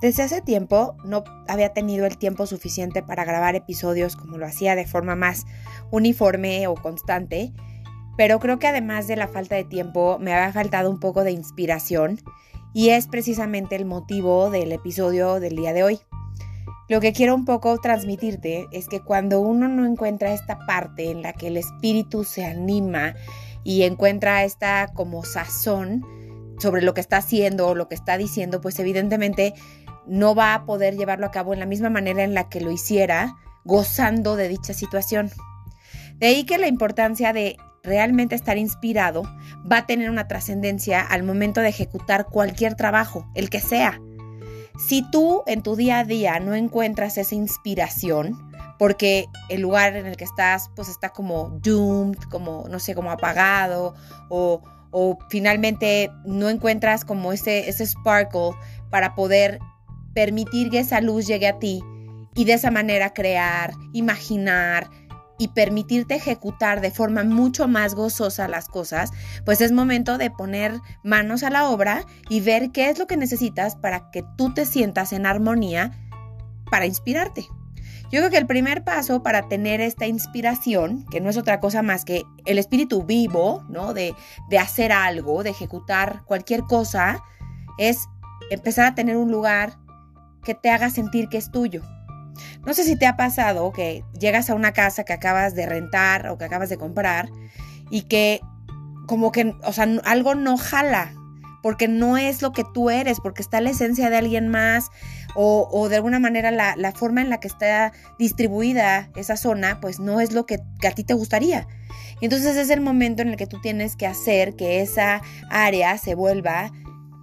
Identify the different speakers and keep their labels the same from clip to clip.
Speaker 1: Desde hace tiempo no había tenido el tiempo suficiente para grabar episodios como lo hacía de forma más uniforme o constante, pero creo que además de la falta de tiempo me había faltado un poco de inspiración y es precisamente el motivo del episodio del día de hoy. Lo que quiero un poco transmitirte es que cuando uno no encuentra esta parte en la que el espíritu se anima y encuentra esta como sazón sobre lo que está haciendo o lo que está diciendo, pues evidentemente no va a poder llevarlo a cabo en la misma manera en la que lo hiciera, gozando de dicha situación. De ahí que la importancia de realmente estar inspirado va a tener una trascendencia al momento de ejecutar cualquier trabajo, el que sea. Si tú en tu día a día no encuentras esa inspiración, porque el lugar en el que estás pues está como doomed, como no sé, como apagado o, o finalmente no encuentras como ese, ese sparkle para poder permitir que esa luz llegue a ti y de esa manera crear, imaginar y permitirte ejecutar de forma mucho más gozosa las cosas, pues es momento de poner manos a la obra y ver qué es lo que necesitas para que tú te sientas en armonía para inspirarte. Yo creo que el primer paso para tener esta inspiración, que no es otra cosa más que el espíritu vivo, ¿no? De, de hacer algo, de ejecutar cualquier cosa, es empezar a tener un lugar que te haga sentir que es tuyo. No sé si te ha pasado que llegas a una casa que acabas de rentar o que acabas de comprar y que como que, o sea, algo no jala, porque no es lo que tú eres, porque está la esencia de alguien más o, de alguna manera la, forma en la que está distribuida esa zona, pues no es lo que, que a ti te gustaría. Y entonces es el momento en el que tú tienes que hacer que esa área se vuelva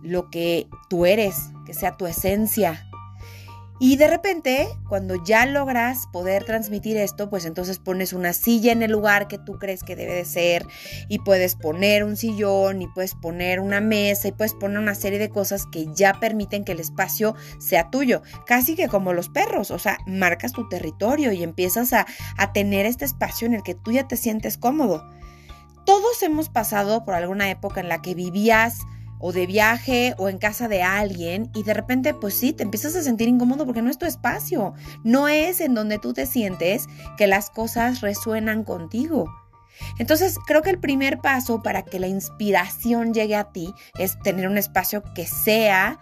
Speaker 1: lo que tú eres, que sea tu esencia, y de repente, cuando ya logras poder transmitir esto, pues entonces pones una silla en el lugar que tú crees que debe de ser y puedes poner un sillón y puedes poner una mesa y puedes poner una serie de cosas que ya permiten que el espacio sea tuyo. Casi que como los perros, o sea, marcas tu territorio y empiezas a, a tener este espacio en el que tú ya te sientes cómodo. Todos hemos pasado por alguna época en la que vivías o de viaje o en casa de alguien y de repente pues sí, te empiezas a sentir incómodo porque no es tu espacio, no es en donde tú te sientes que las cosas resuenan contigo. Entonces creo que el primer paso para que la inspiración llegue a ti es tener un espacio que sea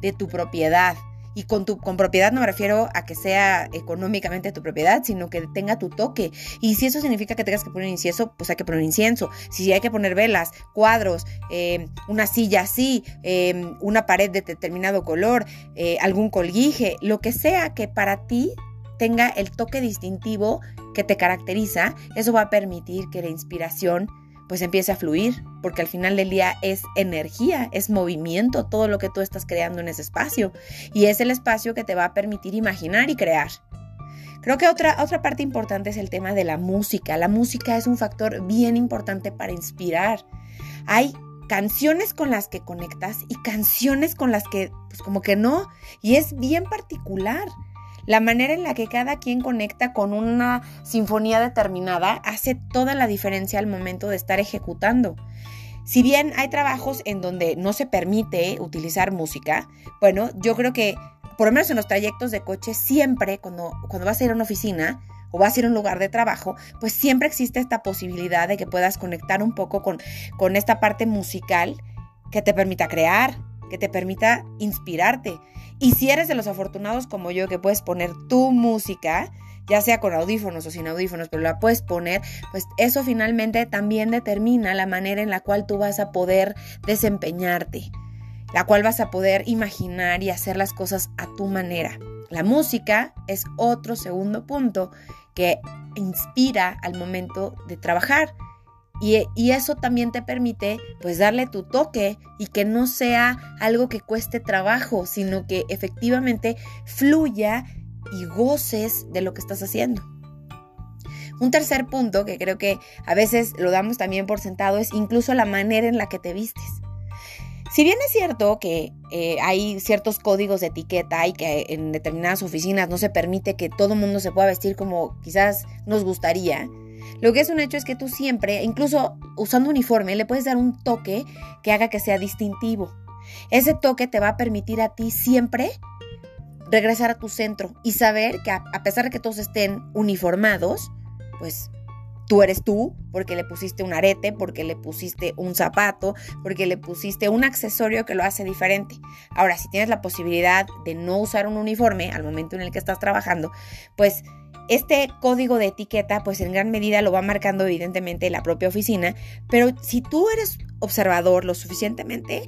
Speaker 1: de tu propiedad, y con, tu, con propiedad no me refiero a que sea económicamente tu propiedad, sino que tenga tu toque. Y si eso significa que tengas que poner incienso, pues hay que poner incienso. Si hay que poner velas, cuadros, eh, una silla así, eh, una pared de determinado color, eh, algún colguije, lo que sea que para ti tenga el toque distintivo que te caracteriza, eso va a permitir que la inspiración pues empiece a fluir, porque al final del día es energía, es movimiento, todo lo que tú estás creando en ese espacio. Y es el espacio que te va a permitir imaginar y crear. Creo que otra, otra parte importante es el tema de la música. La música es un factor bien importante para inspirar. Hay canciones con las que conectas y canciones con las que, pues como que no. Y es bien particular. La manera en la que cada quien conecta con una sinfonía determinada hace toda la diferencia al momento de estar ejecutando. Si bien hay trabajos en donde no se permite utilizar música, bueno, yo creo que por lo menos en los trayectos de coche siempre cuando, cuando vas a ir a una oficina o vas a ir a un lugar de trabajo, pues siempre existe esta posibilidad de que puedas conectar un poco con, con esta parte musical que te permita crear, que te permita inspirarte. Y si eres de los afortunados como yo que puedes poner tu música, ya sea con audífonos o sin audífonos, pero la puedes poner, pues eso finalmente también determina la manera en la cual tú vas a poder desempeñarte, la cual vas a poder imaginar y hacer las cosas a tu manera. La música es otro segundo punto que inspira al momento de trabajar. Y, eso también te permite pues darle tu toque y que no sea algo que cueste trabajo, sino que efectivamente fluya y goces de lo que estás haciendo. Un tercer punto que creo que a veces lo damos también por sentado es incluso la manera en la que te vistes. Si bien es cierto que eh, hay ciertos códigos de etiqueta y que en determinadas oficinas no se permite que todo el mundo se pueda vestir como quizás nos gustaría, lo que es un hecho es que tú siempre, incluso usando uniforme, le puedes dar un toque que haga que sea distintivo. Ese toque te va a permitir a ti siempre regresar a tu centro y saber que a, pesar de que todos estén uniformados, pues tú eres tú, porque le pusiste un arete, porque le pusiste un zapato, porque le pusiste un accesorio que lo hace diferente. Ahora, si tienes la posibilidad de no usar un uniforme al momento en el que estás trabajando, pues este código de etiqueta, pues en gran medida lo va marcando evidentemente la propia oficina, pero si tú eres observador lo suficientemente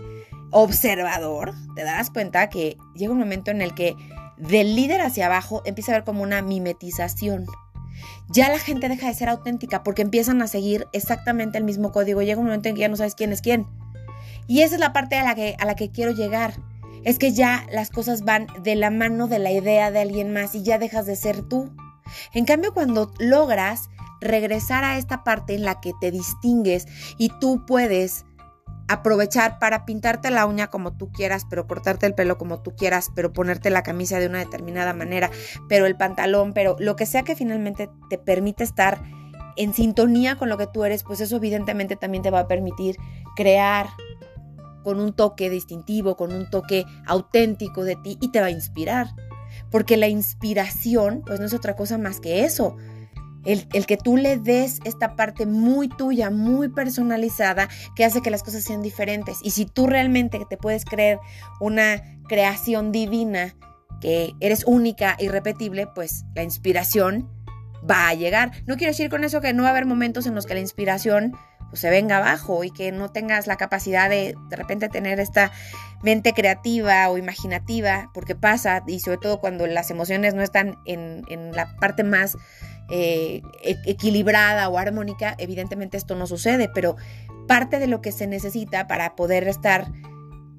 Speaker 1: observador, te darás cuenta que llega un momento en el que del líder hacia abajo empieza a haber como una mimetización. Ya la gente deja de ser auténtica porque empiezan a seguir exactamente el mismo código. Llega un momento en que ya no sabes quién es quién. Y esa es la parte a la que, a la que quiero llegar. Es que ya las cosas van de la mano de la idea de alguien más y ya dejas de ser tú. En cambio, cuando logras regresar a esta parte en la que te distingues y tú puedes aprovechar para pintarte la uña como tú quieras, pero cortarte el pelo como tú quieras, pero ponerte la camisa de una determinada manera, pero el pantalón, pero lo que sea que finalmente te permite estar en sintonía con lo que tú eres, pues eso evidentemente también te va a permitir crear con un toque distintivo, con un toque auténtico de ti y te va a inspirar. Porque la inspiración, pues no es otra cosa más que eso. El, que tú le des esta parte muy tuya, muy personalizada, que hace que las cosas sean diferentes. Y si tú realmente te puedes creer una creación divina, que eres única, irrepetible, pues la inspiración va a llegar. No quiero decir con eso que no va a haber momentos en los que la inspiración pues, se venga abajo y que no tengas la capacidad de de repente tener esta mente creativa o imaginativa, porque pasa, y sobre todo cuando las emociones no están en, la parte más eh, e-, equilibrada o armónica, evidentemente esto no sucede, pero parte de lo que se necesita para poder estar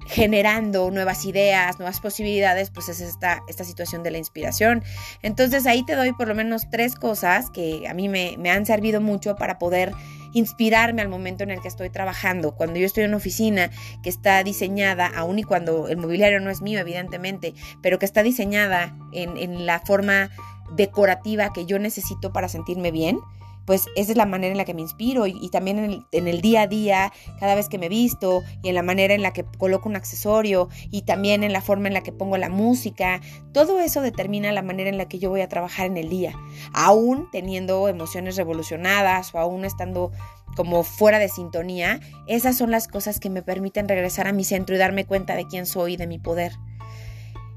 Speaker 1: generando nuevas ideas, nuevas posibilidades, pues es esta, esta situación de la inspiración. Entonces ahí te doy por lo menos tres cosas que a mí me, me han servido mucho para poder inspirarme al momento en el que estoy trabajando. Cuando yo estoy en una oficina que está diseñada, aun y cuando el mobiliario no es mío, evidentemente, pero que está diseñada en, en la forma decorativa que yo necesito para sentirme bien, pues esa es la manera en la que me inspiro y, también en el, día a día, cada vez que me visto y en la manera en la que coloco un accesorio y también en la forma en la que pongo la música, todo eso determina la manera en la que yo voy a trabajar en el día, aún teniendo emociones revolucionadas o aún estando como fuera de sintonía, esas son las cosas que me permiten regresar a mi centro y darme cuenta de quién soy y de mi poder.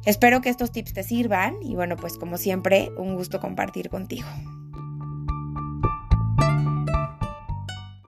Speaker 1: Espero que estos tips te sirvan y bueno, pues como siempre, un gusto compartir contigo.